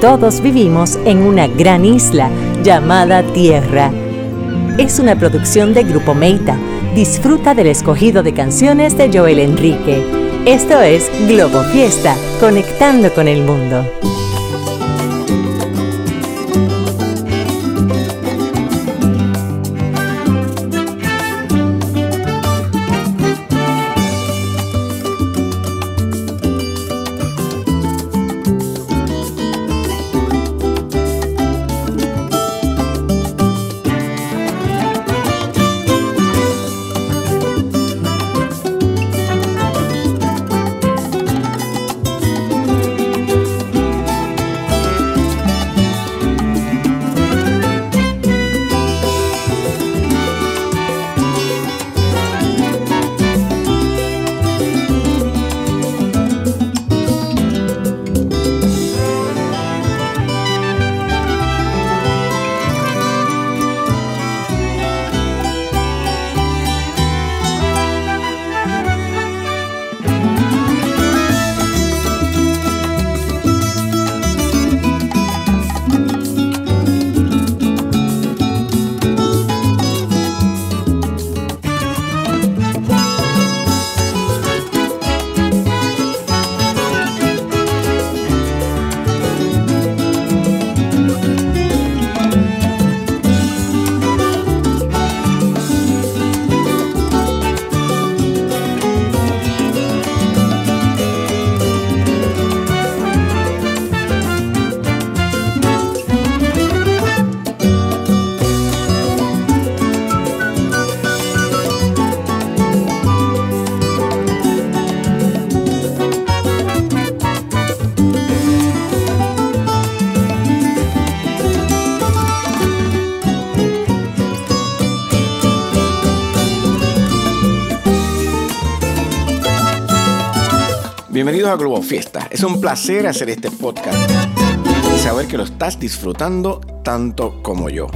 Todos vivimos en una gran isla llamada Tierra. Es una producción de Grupo Meita. Disfruta del escogido de canciones de Joel Enrique. Esto es Globo Fiesta, conectando con el mundo. Bienvenidos a Globo Fiesta. Es un placer hacer este podcast y saber que lo estás disfrutando tanto como yo.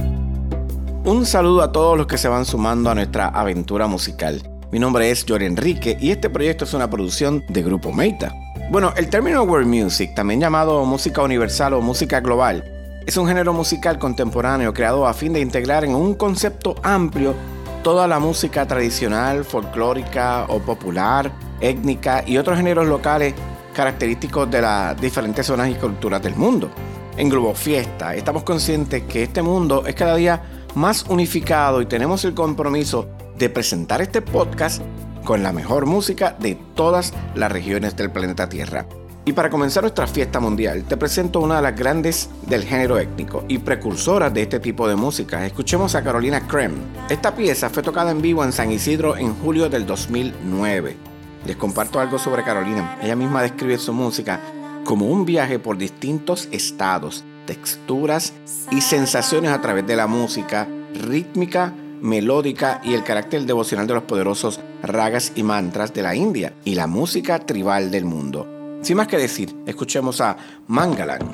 Un saludo a todos los que se van sumando a nuestra aventura musical. Mi nombre es Jory Enrique y este proyecto es una producción de Grupo Meita. Bueno, el término world music, también llamado música universal o música global, es un género musical contemporáneo creado a fin de integrar en un concepto amplio toda la música tradicional, folclórica o popular, étnica y otros géneros locales característicos de las diferentes zonas y culturas del mundo. En Globo Fiesta estamos conscientes que este mundo es cada día más unificado y tenemos el compromiso de presentar este podcast con la mejor música de todas las regiones del planeta Tierra. Y para comenzar nuestra fiesta mundial, te presento una de las grandes del género étnico y precursoras de este tipo de música. Escuchemos a Carolina Krem. Esta pieza fue tocada en vivo en San Isidro en julio del 2009. Les comparto algo sobre Carolina. Ella misma describe su música como un viaje por distintos estados, texturas y sensaciones a través de la música rítmica, melódica y el carácter devocional de los poderosos ragas y mantras de la India y la música tribal del mundo. Sin más que decir, escuchemos a Mangalan.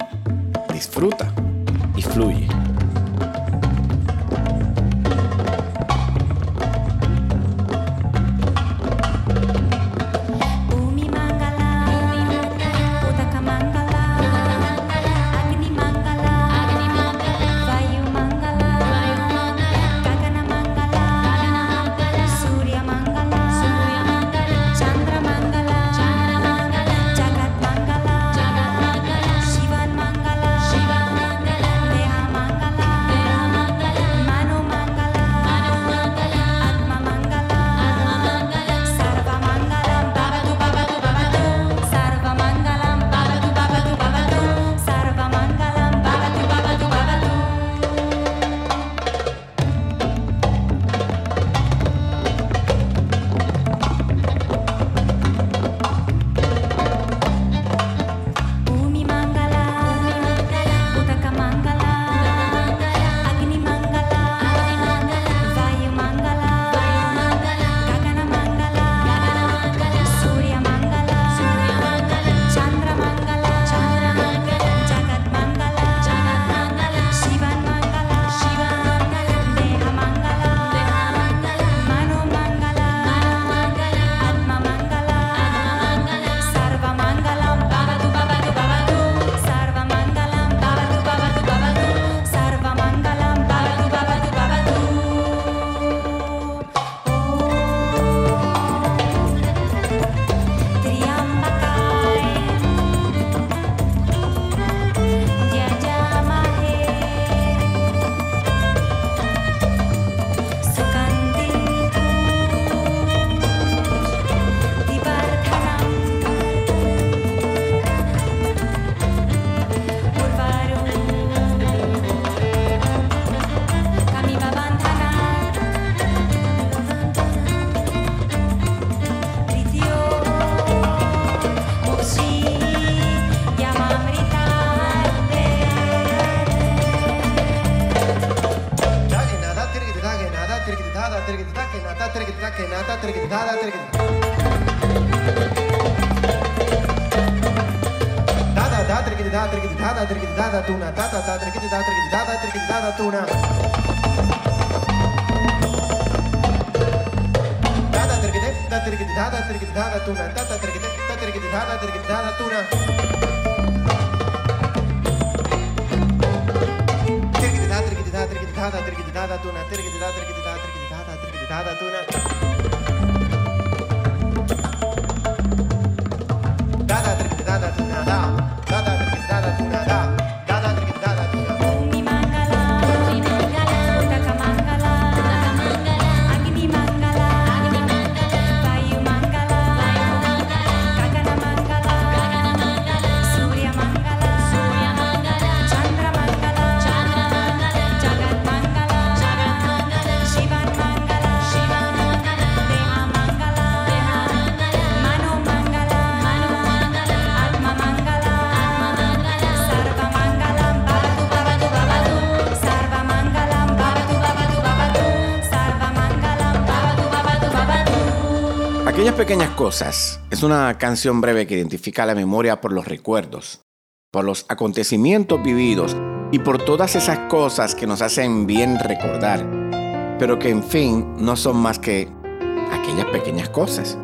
Disfruta y fluye. Pequeñas cosas es una canción breve que identifica la memoria por los recuerdos, por los acontecimientos vividos y por todas esas cosas que nos hacen bien recordar, pero que en fin no son más que aquellas pequeñas cosas.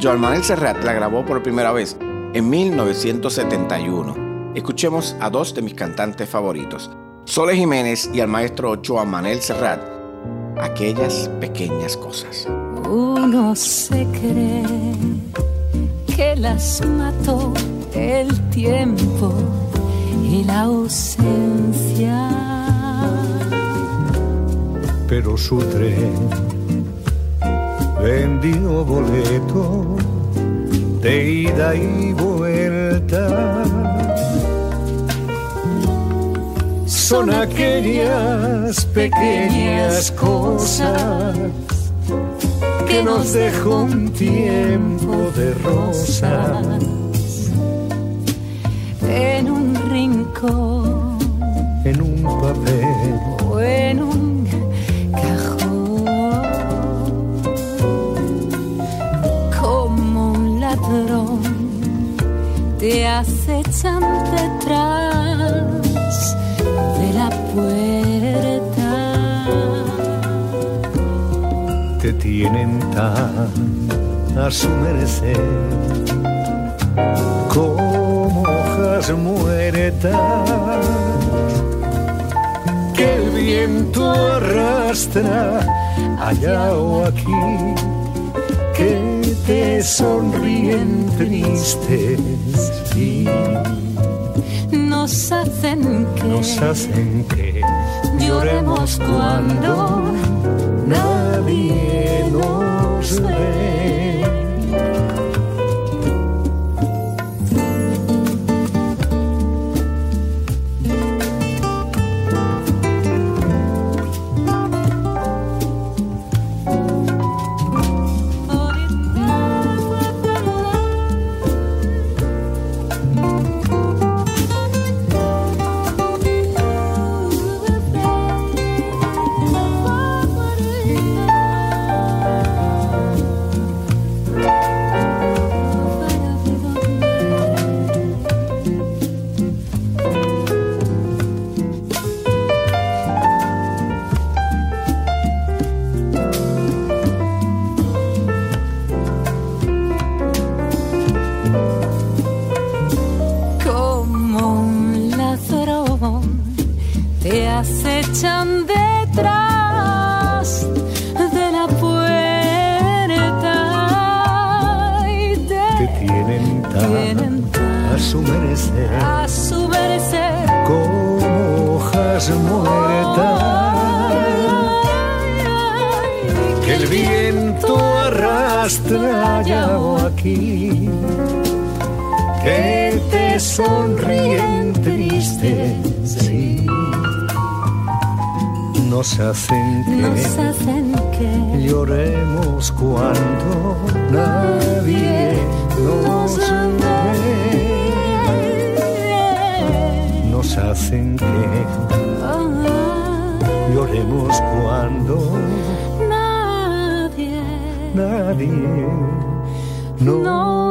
Joan Manuel Serrat la grabó por primera vez en 1971. Escuchemos a dos de mis cantantes favoritos, Sole Jiménez y al maestro Joan Manuel Serrat, aquellas pequeñas cosas. Uno se cree que las mató el tiempo y la ausencia. Pero su tren vendió boleto de ida y vuelta. Son aquellas pequeñas cosas que nos dejó un tiempo de rosas. En un rincón. En un papel. O en un cajón. Como un ladrón te acechan detrás tienen tan a su merecer como hojas muertas que el viento arrastra allá o aquí que te sonríen tristes y nos hacen que nos hacen que lloremos cuando nadie nos ve.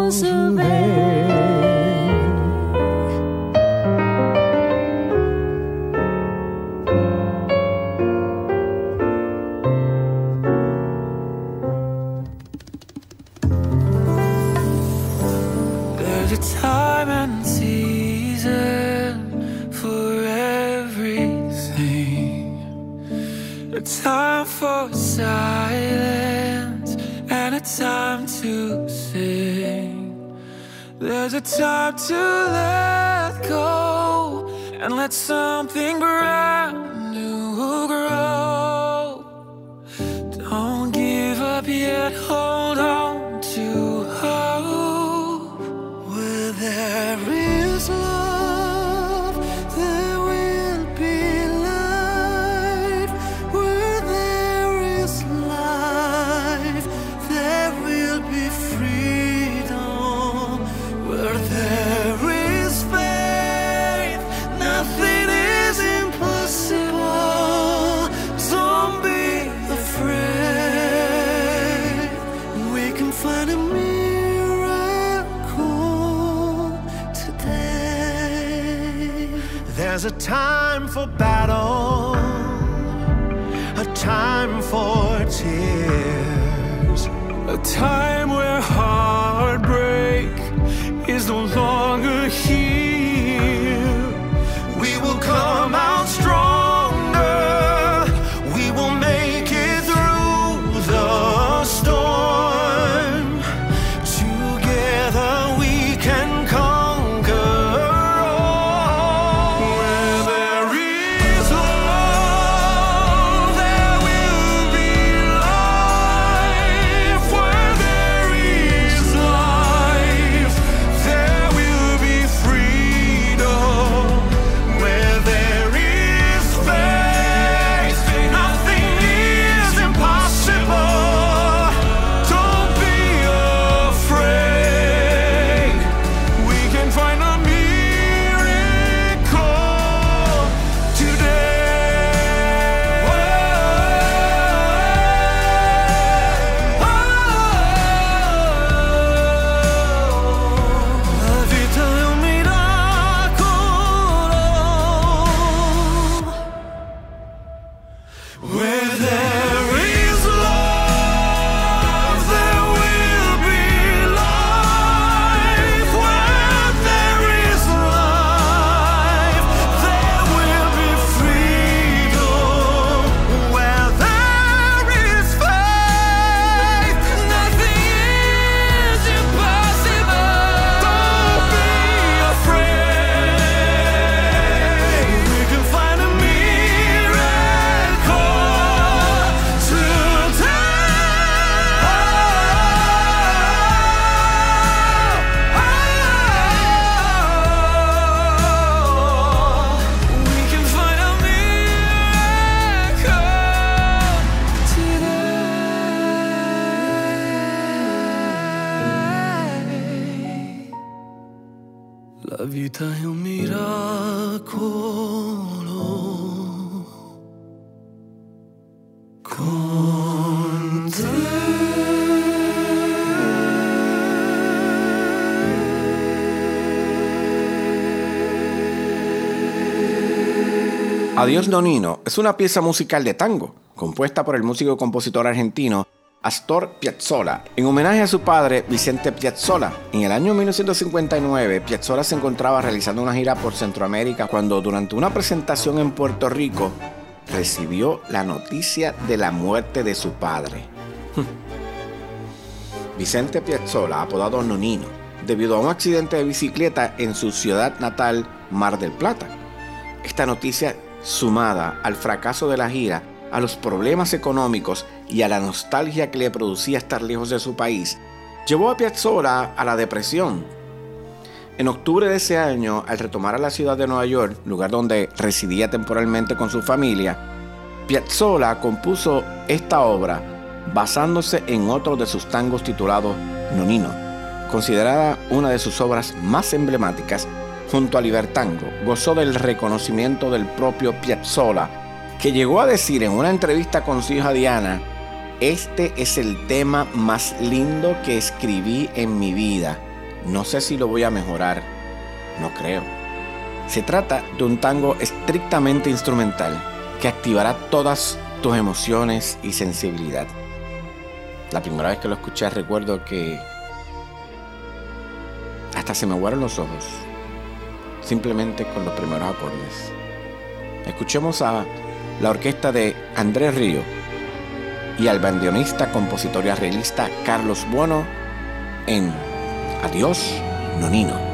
Nos something. Adiós Nonino es una pieza musical de tango, compuesta por el músico y compositor argentino Astor Piazzolla, en homenaje a su padre Vicente Piazzolla. En el año 1959, Piazzolla se encontraba realizando una gira por Centroamérica cuando durante una presentación en Puerto Rico recibió la noticia de la muerte de su padre. Vicente Piazzolla, apodado Nonino, debido a un accidente de bicicleta en su ciudad natal, Mar del Plata. Esta noticia, sumada al fracaso de la gira, a los problemas económicos y a la nostalgia que le producía estar lejos de su país, llevó a Piazzolla a la depresión. En octubre de ese año, al retomar a la ciudad de Nueva York, lugar donde residía temporalmente con su familia, Piazzolla compuso esta obra basándose en otro de sus tangos titulado Nonino, considerada una de sus obras más emblemáticas junto a Libertango, gozó del reconocimiento del propio Piazzolla, que llegó a decir en una entrevista con su hija Diana Este es el tema más lindo que escribí en mi vida. No sé si lo voy a mejorar. No creo. Se trata de un tango estrictamente instrumental que activará todas tus emociones y sensibilidad. La primera vez que lo escuché recuerdo que hasta se me aguaron los ojos, simplemente con los primeros acordes. Escuchemos a la orquesta de Andrés Río y al bandionista, compositor y arreglista Carlos Bueno en Adiós, Nonino.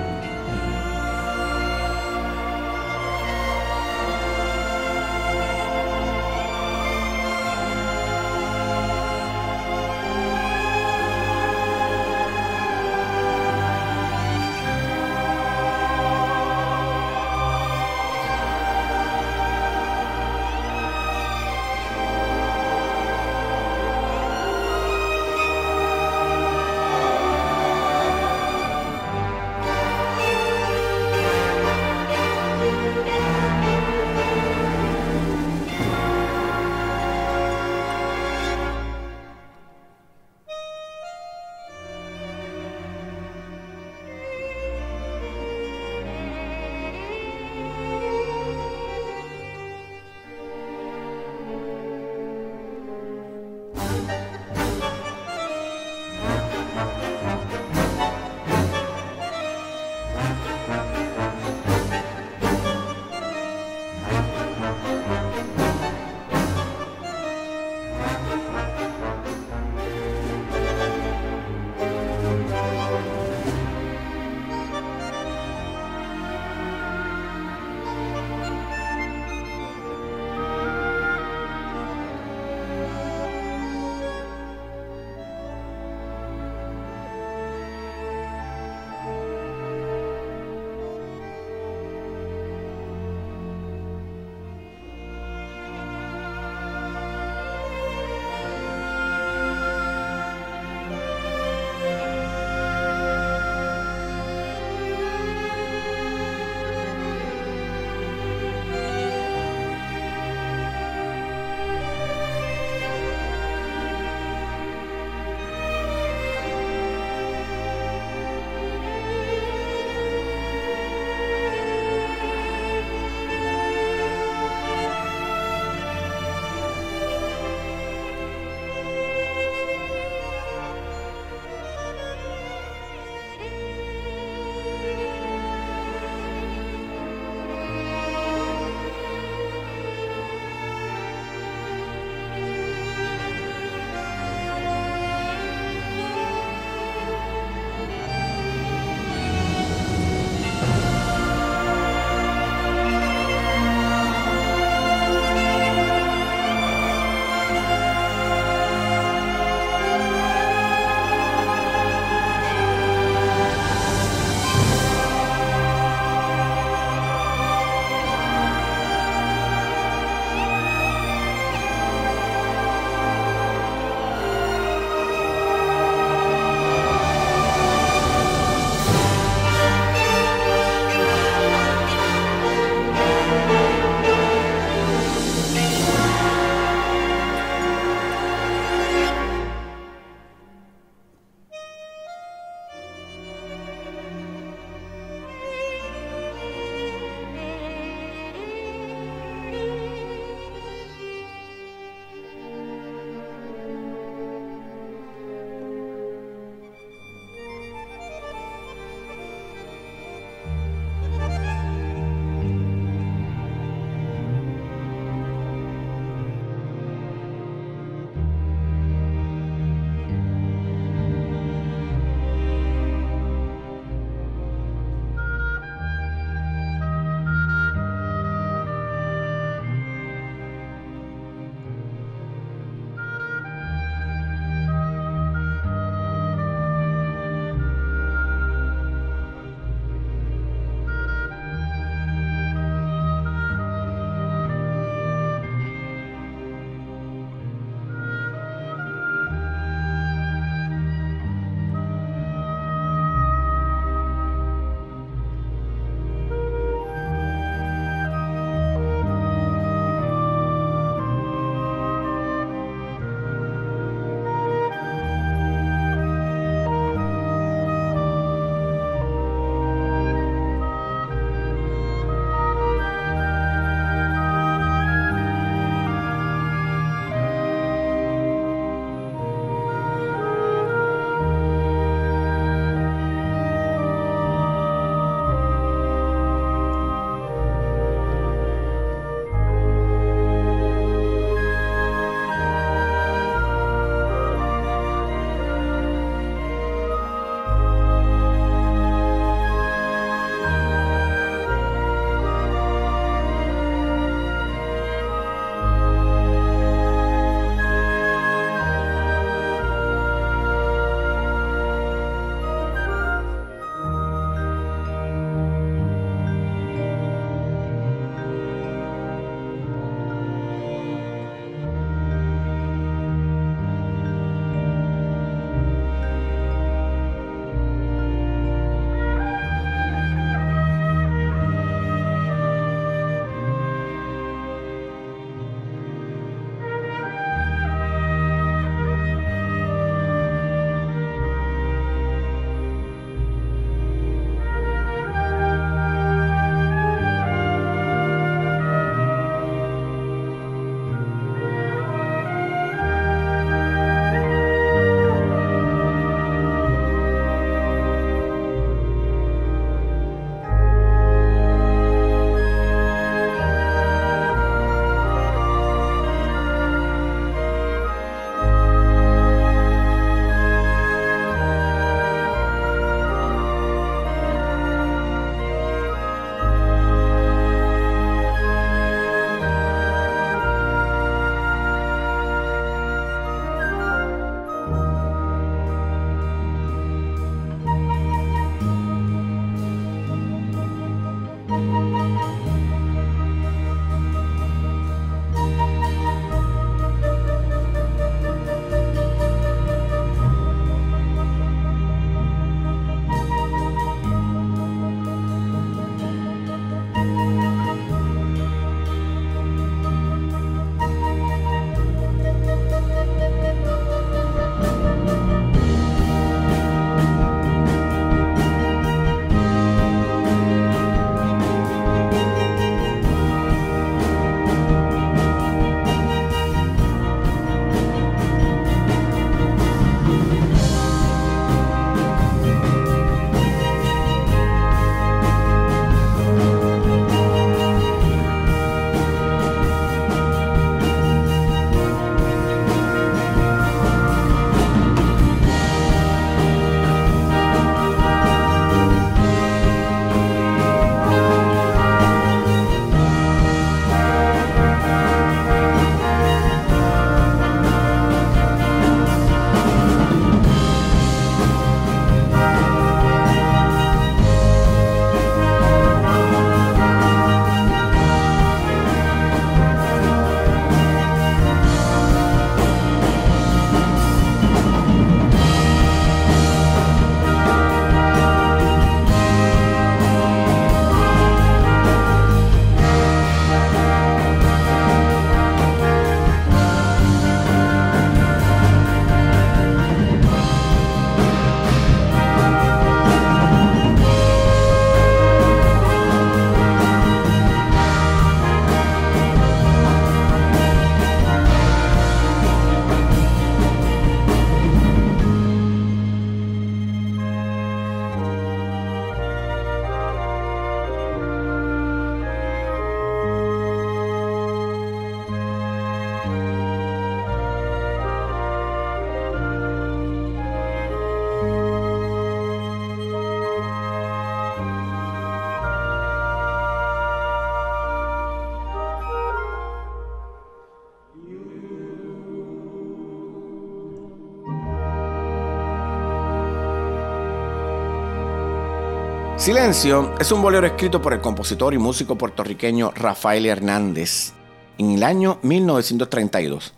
Silencio es un bolero escrito por el compositor y músico puertorriqueño Rafael Hernández en el año 1932,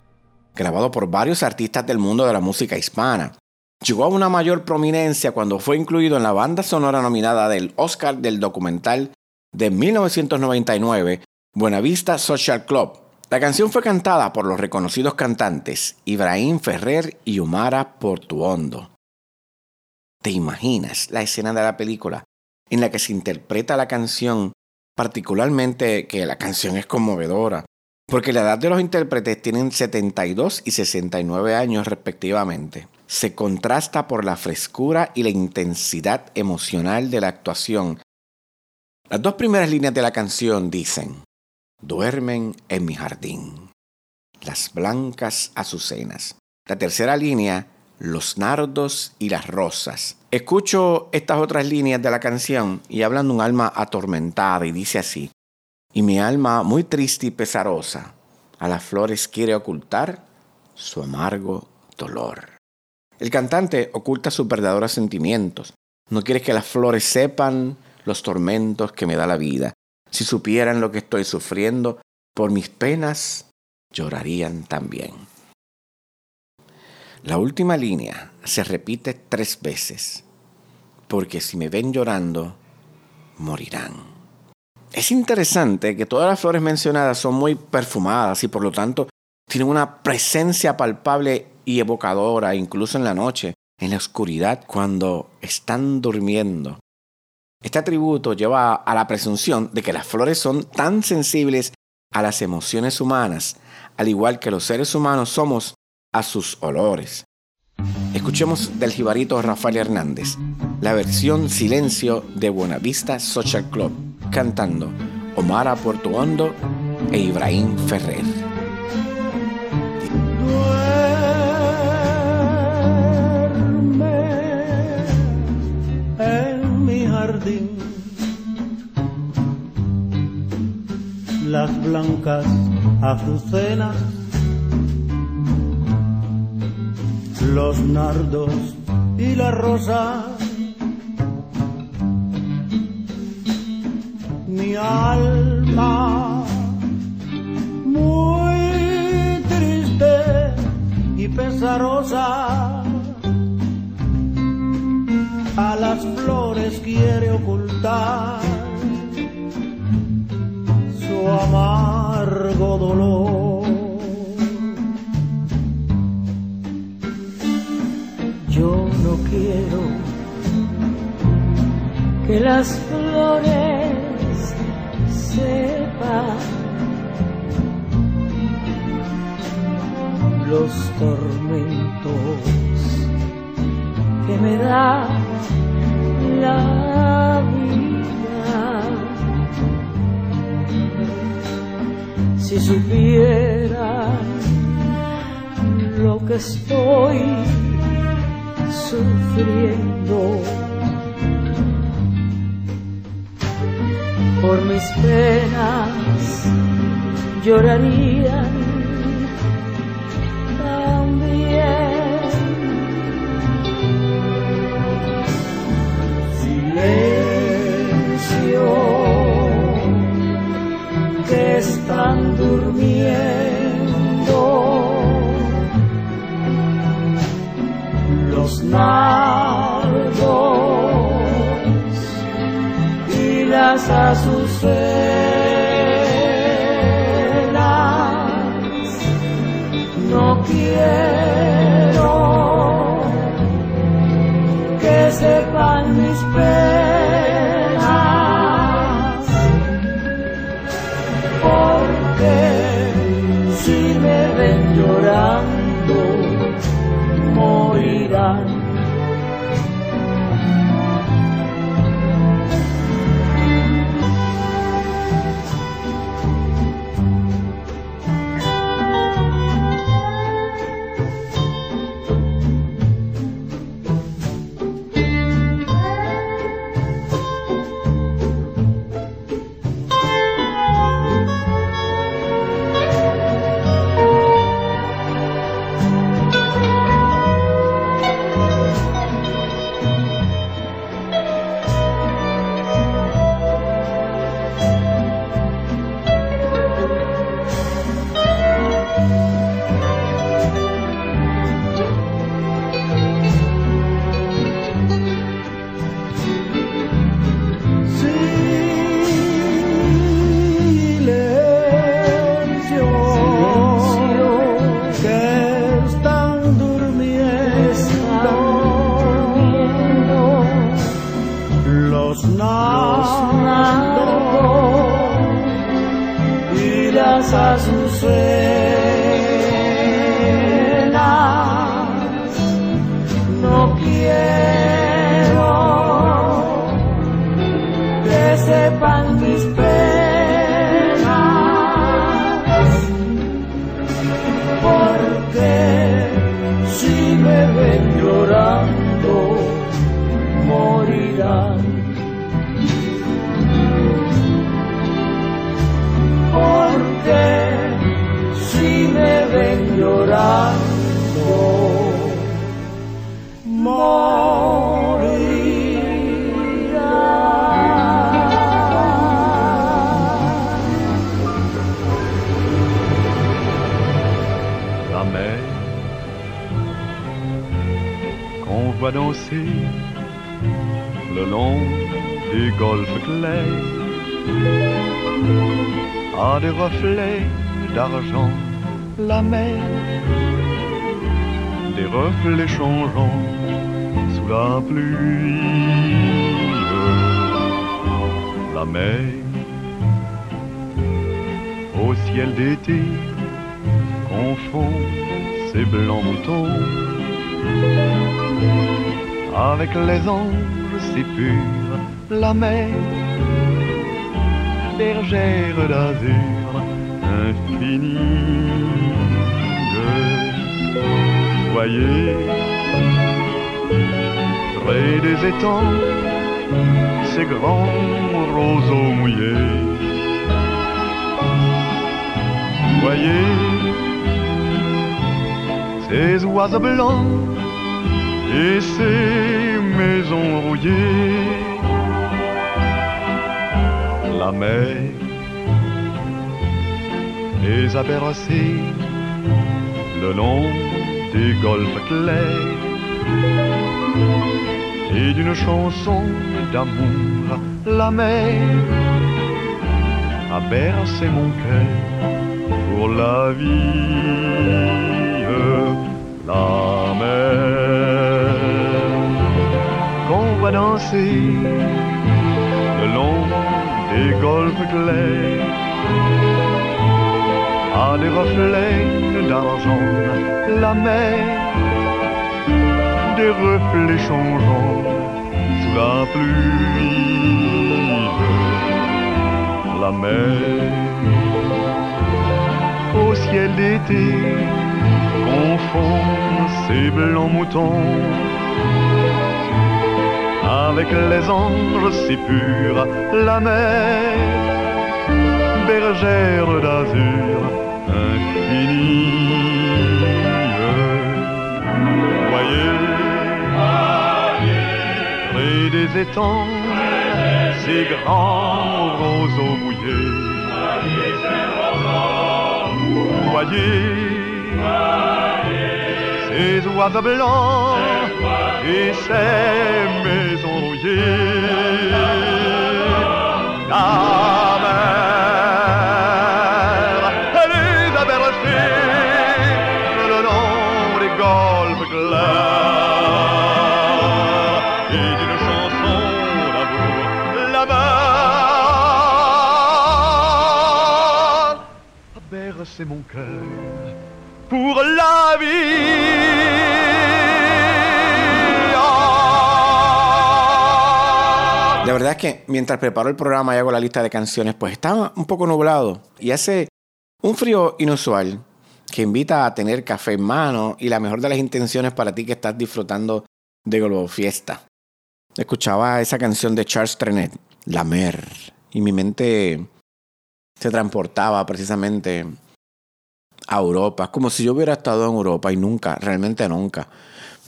grabado por varios artistas del mundo de la música hispana. Llegó a una mayor prominencia cuando fue incluido en la banda sonora nominada del Oscar del documental de 1999, Buenavista Social Club. La canción fue cantada por los reconocidos cantantes Ibrahim Ferrer y Umara Portuondo. ¿Te imaginas la escena de la película en la que se interpreta la canción, particularmente que la canción es conmovedora? Porque la edad de los intérpretes tienen 72 y 69 años respectivamente. Se contrasta por la frescura y la intensidad emocional de la actuación. Las dos primeras líneas de la canción dicen, duermen en mi jardín, las blancas azucenas. La tercera línea, los nardos y las rosas. Escucho estas otras líneas de la canción y hablan de un alma atormentada y dice así, y mi alma muy triste y pesarosa a las flores quiere ocultar su amargo dolor. El cantante oculta sus verdaderos sentimientos. No quiere que las flores sepan los tormentos que me da la vida. Si supieran lo que estoy sufriendo, por mis penas llorarían también. La última línea se repite tres veces, porque si me ven llorando, morirán. Es interesante que todas las flores mencionadas son muy perfumadas y por lo tanto tienen una presencia palpable y evocadora incluso en la noche, en la oscuridad, cuando están durmiendo. Este atributo lleva a la presunción de que las flores son tan sensibles a las emociones humanas, al igual que los seres humanos somos a sus olores. Escuchemos del jibarito Rafael Hernández, la versión Silencio de Buenavista Social Club, cantando Omar Puerto Hondo e Ibrahim Ferrer. En mi jardín las blancas azucenas los nardos y las rosas mi alma muy triste y pesarosa a las flores quiere ocultar su amargo dolor. Quiero que las flores sepan los tormentos que me da la vida. Si supieran lo que estoy sufriendo por mis penas llorarían también. Silencio que están durmiendo los nardos y las azucenas. No quiero des étangs, ces grands roseaux mouillés. Voyez, ces oiseaux blancs et ces maisons rouillées. La mer les a bercés le long des golfes clairs et d'une chanson d'amour la mer a bercé mon cœur pour la vie la mer. Qu'on va danser le long des golfes clairs à des reflets d'argent la mer des reflets changeants sous la pluie la mer au ciel d'été confond ces blancs moutons avec les anges si purs, la mer, bergère d'azur infinie. Voyez, des étangs, ces grands roseaux mouillés. Voyez, ces oiseaux blancs et ces maisons rouillées. La la. La verdad es que mientras preparo el programa y hago la lista de canciones, pues estaba un poco nublado y hace un frío inusual que invita a tener café en mano y la mejor de las intenciones para ti que estás disfrutando de Globo Fiesta. Escuchaba esa canción de Charles Trenet, La Mer, y mi mente se transportaba precisamente a Europa, como si yo hubiera estado en Europa y nunca, realmente nunca.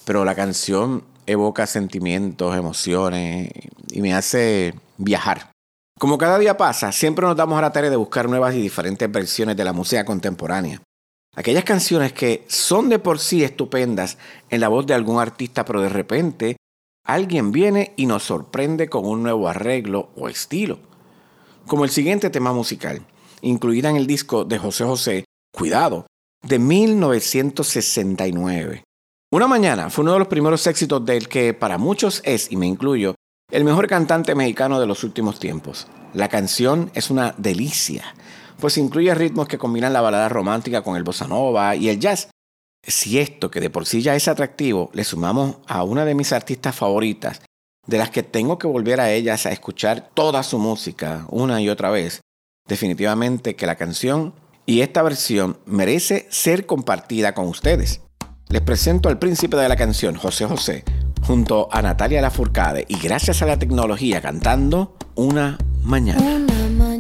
Pero la canción evoca sentimientos, emociones y me hace viajar. Como cada día pasa, siempre nos damos a la tarea de buscar nuevas y diferentes versiones de la música contemporánea. Aquellas canciones que son de por sí estupendas en la voz de algún artista, pero de repente alguien viene y nos sorprende con un nuevo arreglo o estilo. Como el siguiente tema musical, incluida en el disco de José José, Cuidado, de 1969. Una mañana fue uno de los primeros éxitos del que para muchos es, y me incluyo, el mejor cantante mexicano de los últimos tiempos. La canción es una delicia. pues incluye ritmos que combinan la balada romántica con el bossa nova y el jazz. Si esto, que de por sí ya es atractivo, le sumamos a una de mis artistas favoritas, de las que tengo que volver a ellas a escuchar toda su música una y otra vez, definitivamente que la canción y esta versión merece ser compartida con ustedes. Les presento al príncipe de la canción, José José, junto a Natalia Lafourcade y gracias a la tecnología cantando Una mañana. Una mañana,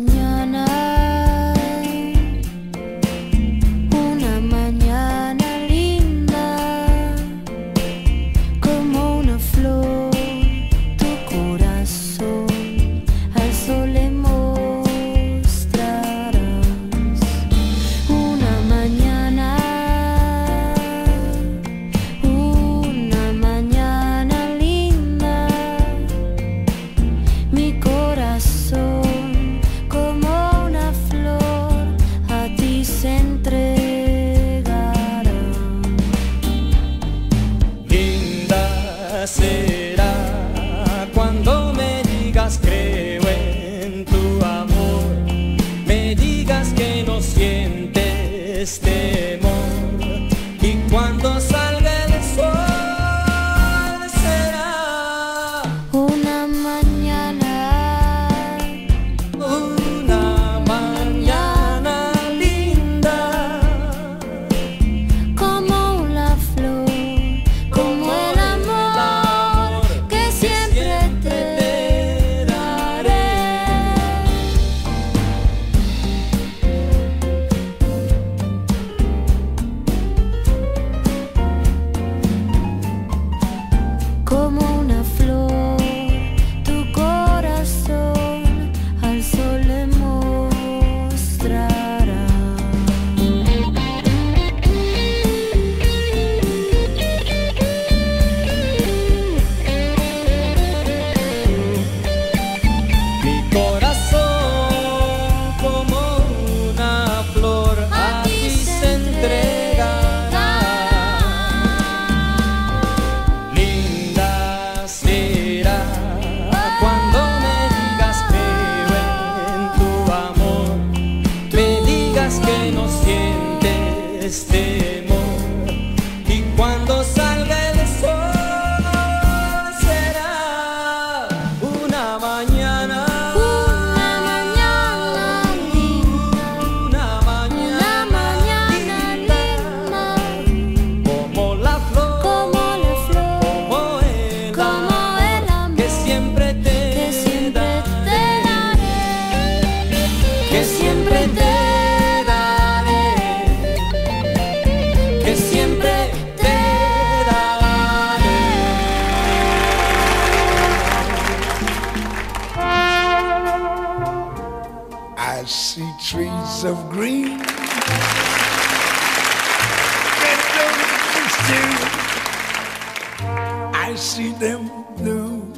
I see them blue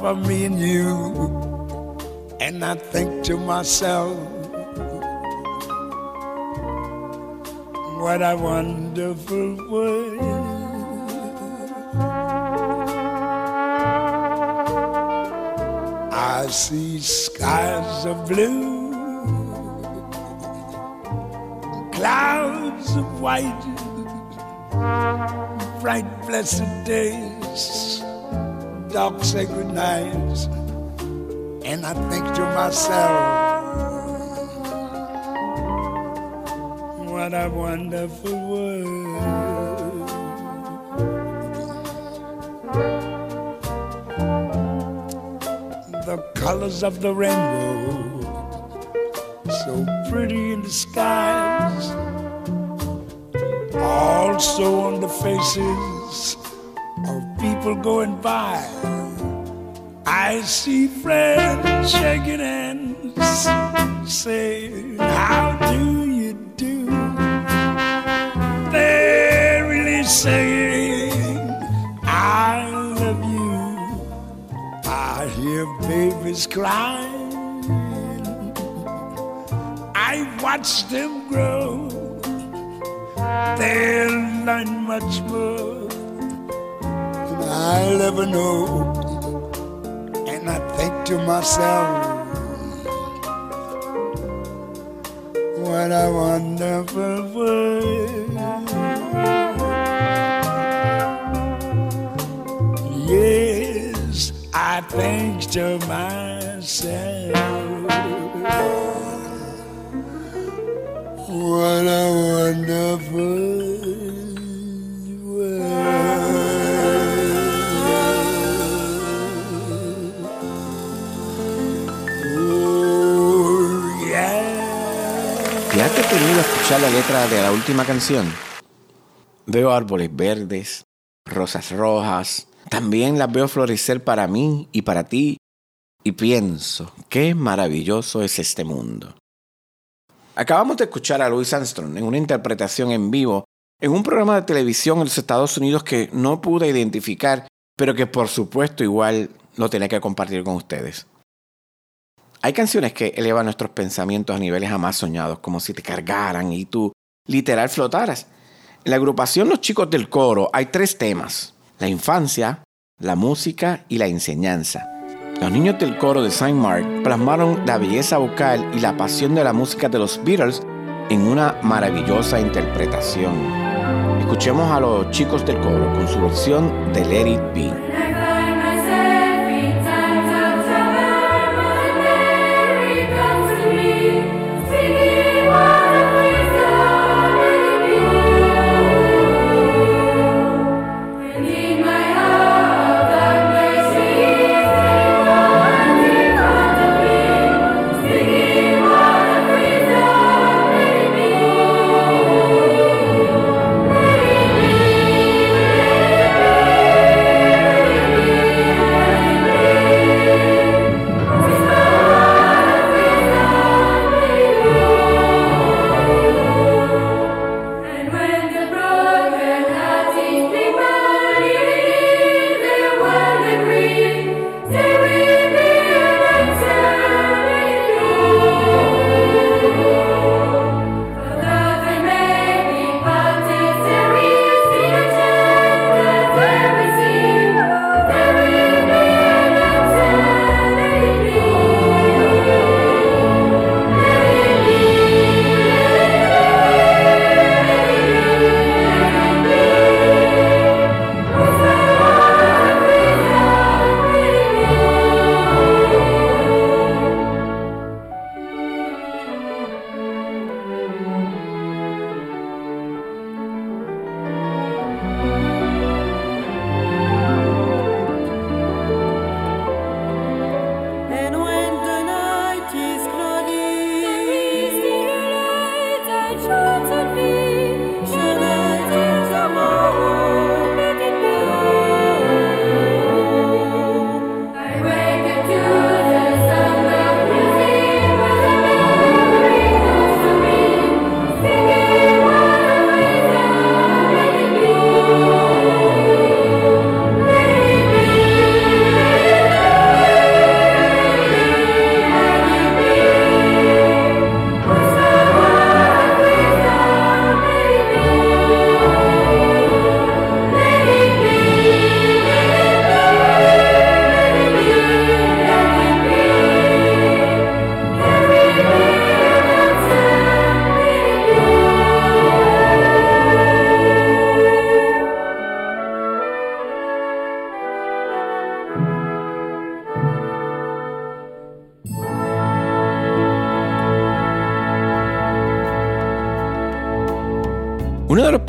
for me and you. And I think to myself, what a wonderful world. I see skies of blue, clouds of white, bright blessed days, dark sacred nights, and I think to myself, what a wonderful world. the colors of the rainbow, so pretty in the skies, also on the faces people going by. I see friends shaking hands, saying, How do you do? They're really saying, I love you. I hear babies crying. I watch them grow. They'll learn much more I'll ever know. And I think to myself, What a wonderful world. Yes, I think to myself. What a escuchar la letra de la última canción? Veo árboles verdes, rosas rojas, también las veo florecer para mí y para ti, y pienso, qué maravilloso es este mundo. Acabamos de escuchar a Louis Armstrong en una interpretación en vivo en un programa de televisión en los Estados Unidos que no pude identificar, pero que por supuesto igual lo tenía que compartir con ustedes. Hay canciones que elevan nuestros pensamientos a niveles jamás soñados, como si te cargaran y tú literal flotaras. En la agrupación Los Chicos del Coro hay tres temas, la infancia, la música y la enseñanza. Los niños del coro de Saint Mark plasmaron la belleza vocal y la pasión de la música de los Beatles en una maravillosa interpretación. Escuchemos a los chicos del coro con su versión de Let It Be.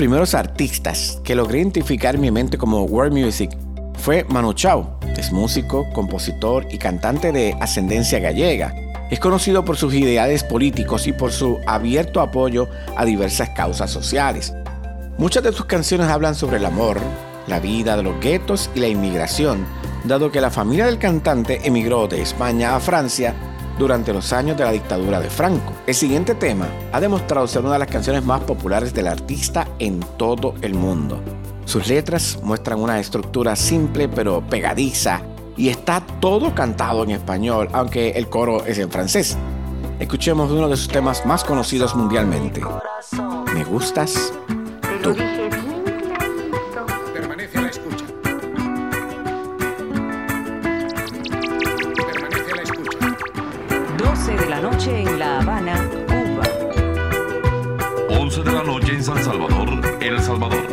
Primeros artistas que logré identificar en mi mente como world music fue Manu Chao. Es músico, compositor y cantante de ascendencia gallega. Es conocido por sus ideales políticos y por su abierto apoyo a diversas causas sociales. Muchas de sus canciones hablan sobre el amor, la vida de los guetos y la inmigración, dado que la familia del cantante emigró de España a Francia durante los años de la dictadura de Franco. El siguiente tema ha demostrado ser una de las canciones más populares del artista en todo el mundo. Sus letras muestran una estructura simple pero pegadiza y está todo cantado en español, aunque el coro es en francés. Escuchemos uno de sus temas más conocidos mundialmente. Me gustas tú. noche en La Habana, Cuba. 11 de la noche en San Salvador, El Salvador.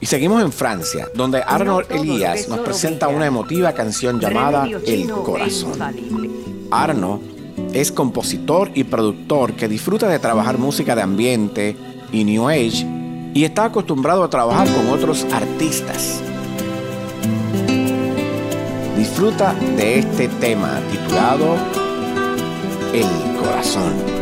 Y seguimos en Francia, donde Arnold Elías nos presenta una emotiva canción llamada El Corazón. Arno es compositor y productor que disfruta de trabajar música de ambiente y New Age y está acostumbrado a trabajar con otros artistas. Disfruta de este tema titulado El Corazón.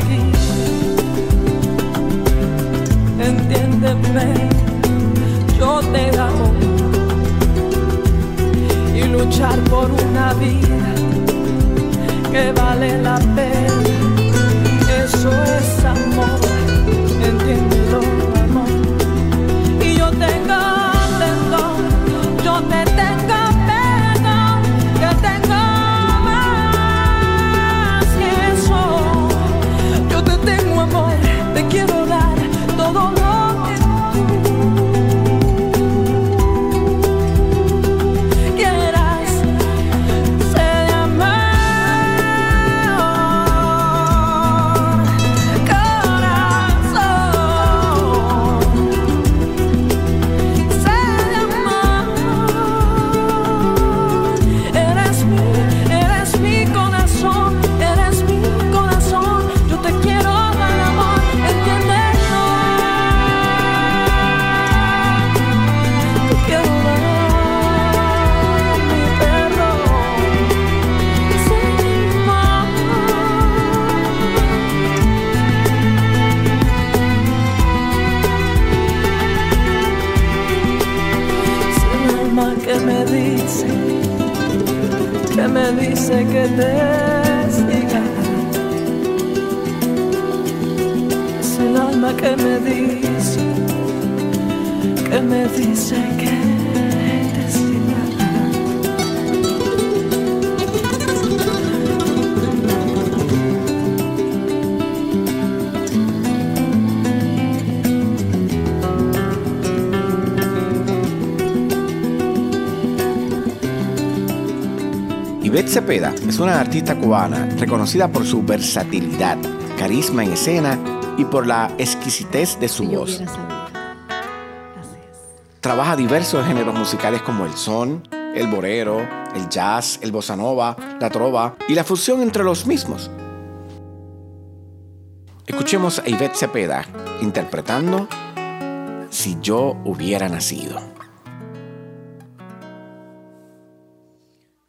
seguir Cepeda es una artista cubana reconocida por su versatilidad, carisma en escena y por la exquisitez de su voz. Trabaja diversos géneros musicales como el son, el bolero, el jazz, el bossa nova, la trova y la fusión entre los mismos. Escuchemos a Ivette Cepeda interpretando Si yo hubiera nacido.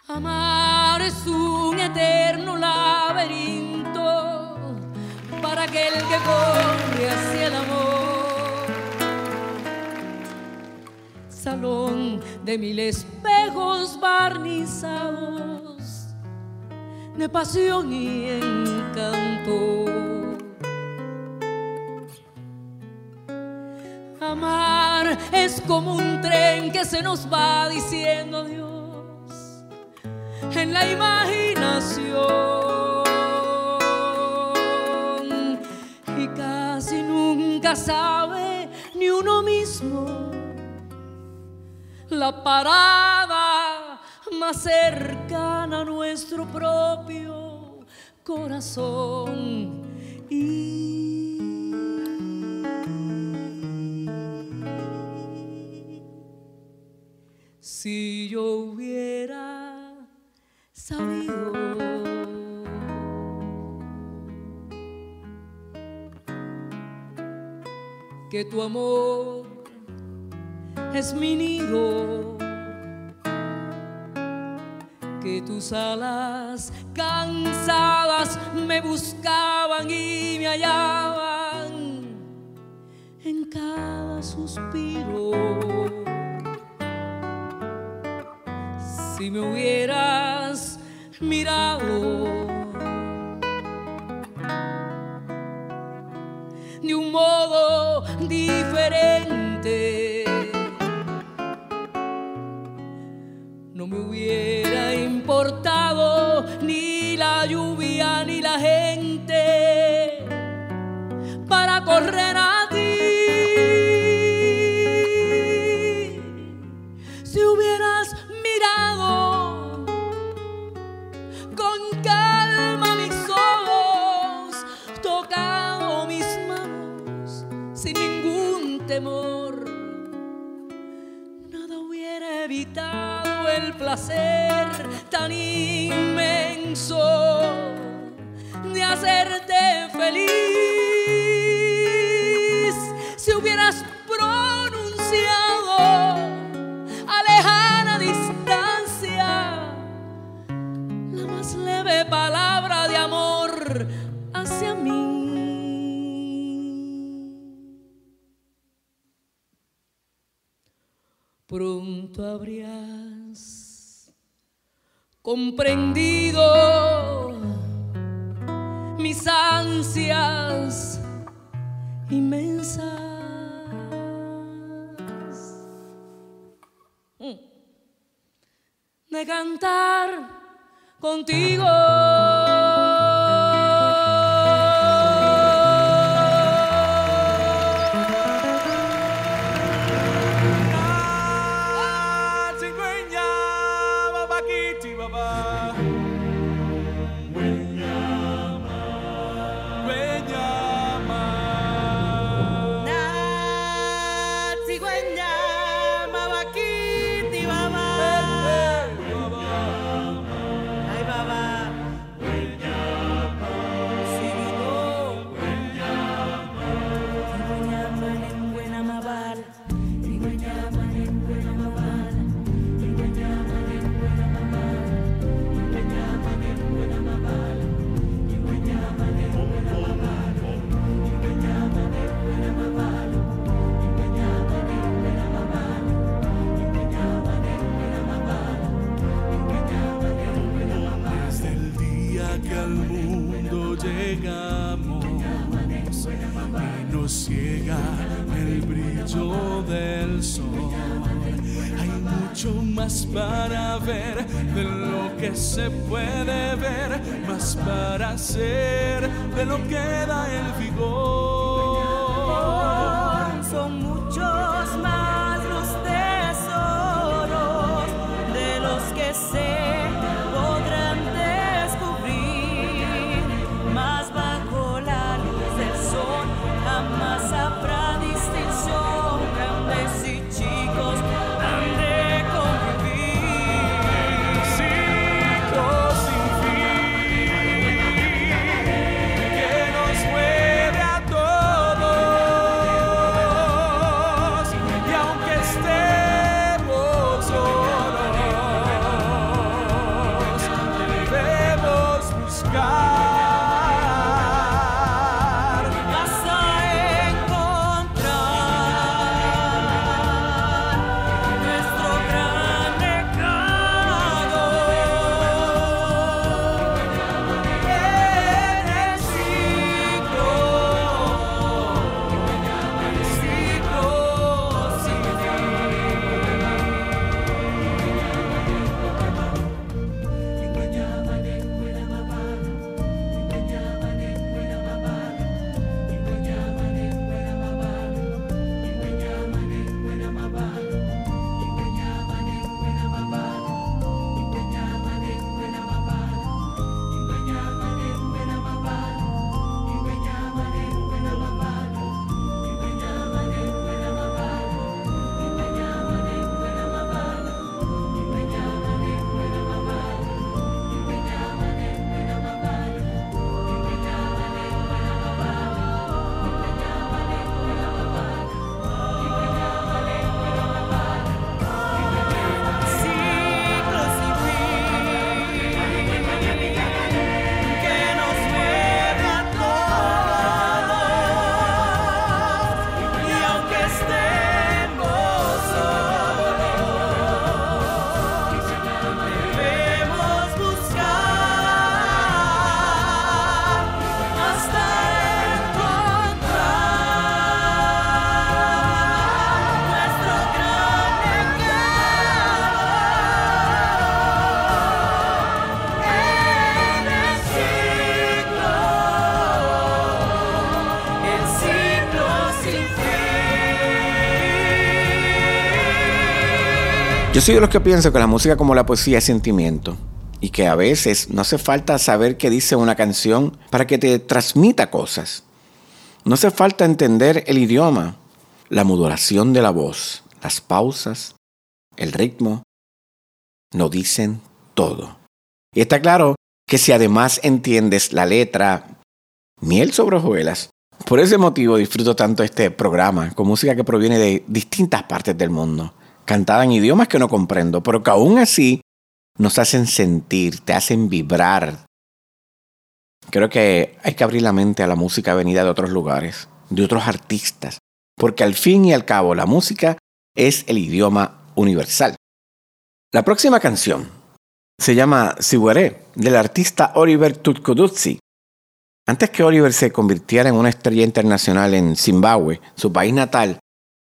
Amar es un eterno laberinto para aquel que corre hacia el amor. Salón de mil espejos barnizados de pasión y encanto. Amar es como un tren que se nos va diciendo Dios en la imaginación. Y casi nunca sabe ni uno mismo la parada más cercana a nuestro propio corazón. Y si yo hubiera sabido que tu amor es mi nido, que tus alas cansadas me buscaban y me hallaban en cada suspiro. Si me hubieras mirado. De un modo diferente, no me hubiera importado ni la lluvia ni la gente para correr y nos ciega el brillo del sol. Hay mucho más para ver de lo que se puede ver, más para hacer de lo que da el vigor. Yo soy de los que pienso que la música como la poesía es sentimiento y que a veces no hace falta saber qué dice una canción para que te transmita cosas. No hace falta entender el idioma, la modulación de la voz, las pausas, el ritmo. No dicen todo. Y está claro que si además entiendes la letra, miel sobre hojuelas. Por ese motivo disfruto tanto este programa con música que proviene de distintas partes del mundo, cantada en idiomas que no comprendo, pero que aún así nos hacen sentir, te hacen vibrar. Creo que hay que abrir la mente a la música venida de otros lugares, de otros artistas, porque al fin y al cabo la música es el idioma universal. La próxima canción se llama Siwere, del artista Oliver Tutkudutsi. Antes que Oliver se convirtiera en una estrella internacional en Zimbabue, su país natal,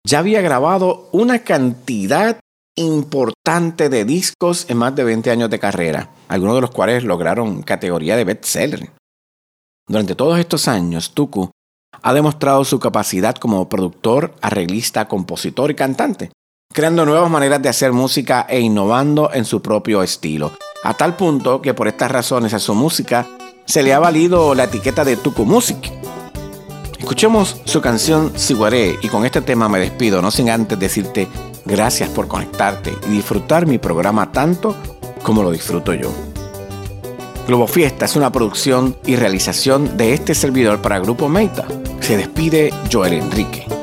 ya había grabado una cantidad importante de discos en más de 20 años de carrera, algunos de los cuales lograron categoría de bestseller. Durante todos estos años, Tuku ha demostrado su capacidad como productor, arreglista, compositor y cantante, creando nuevas maneras de hacer música e innovando en su propio estilo, a tal punto que por estas razones a su música se le ha valido la etiqueta de Tuku Music. Escuchemos su canción Siguaré y con este tema me despido, no sin antes decirte gracias por conectarte y disfrutar mi programa tanto como lo disfruto yo. Globo Fiesta es una producción y realización de este servidor para Grupo Meita. Se despide Joel Enrique.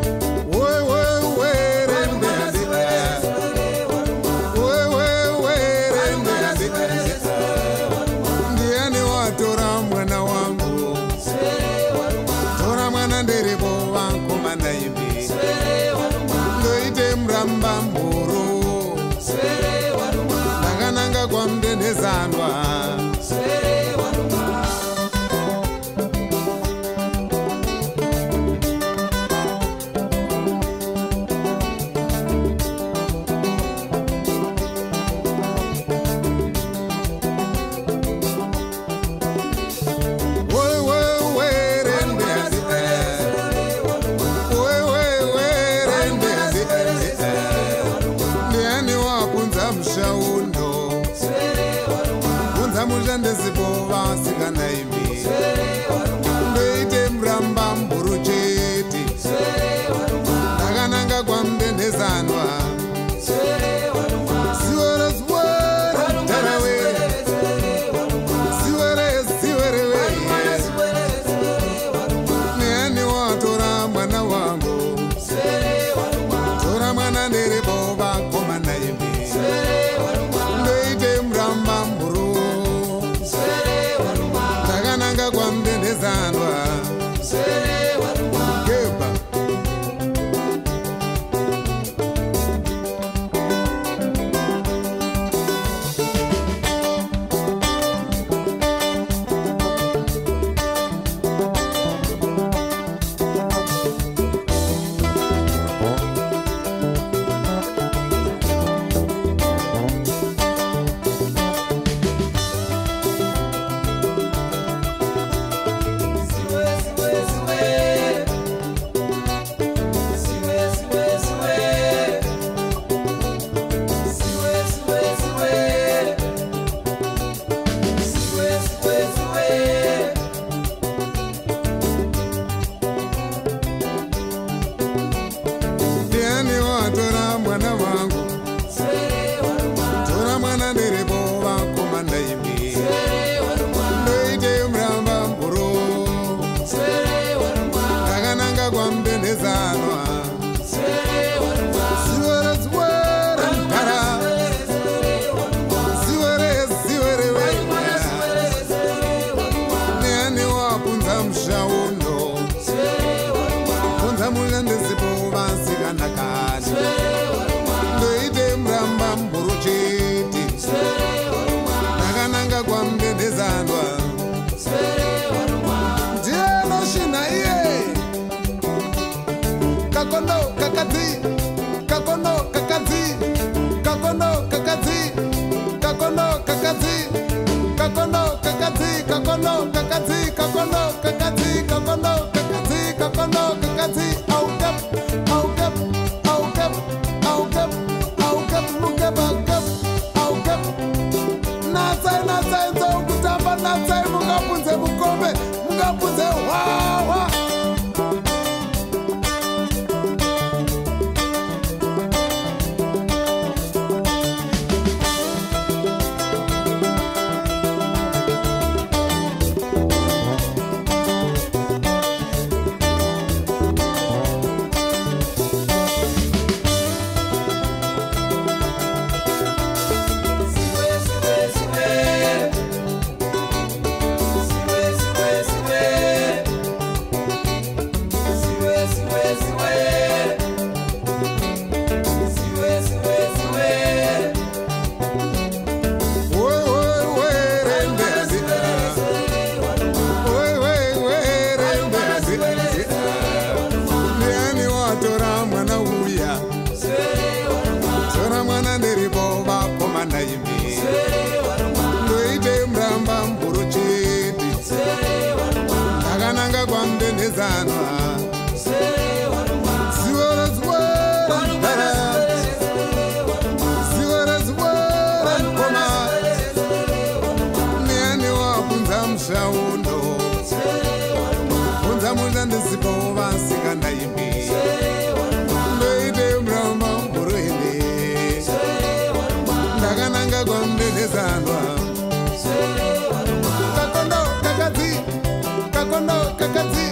kakati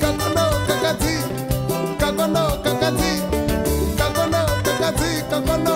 kakono kakati kakono kakati kakono kakati kakono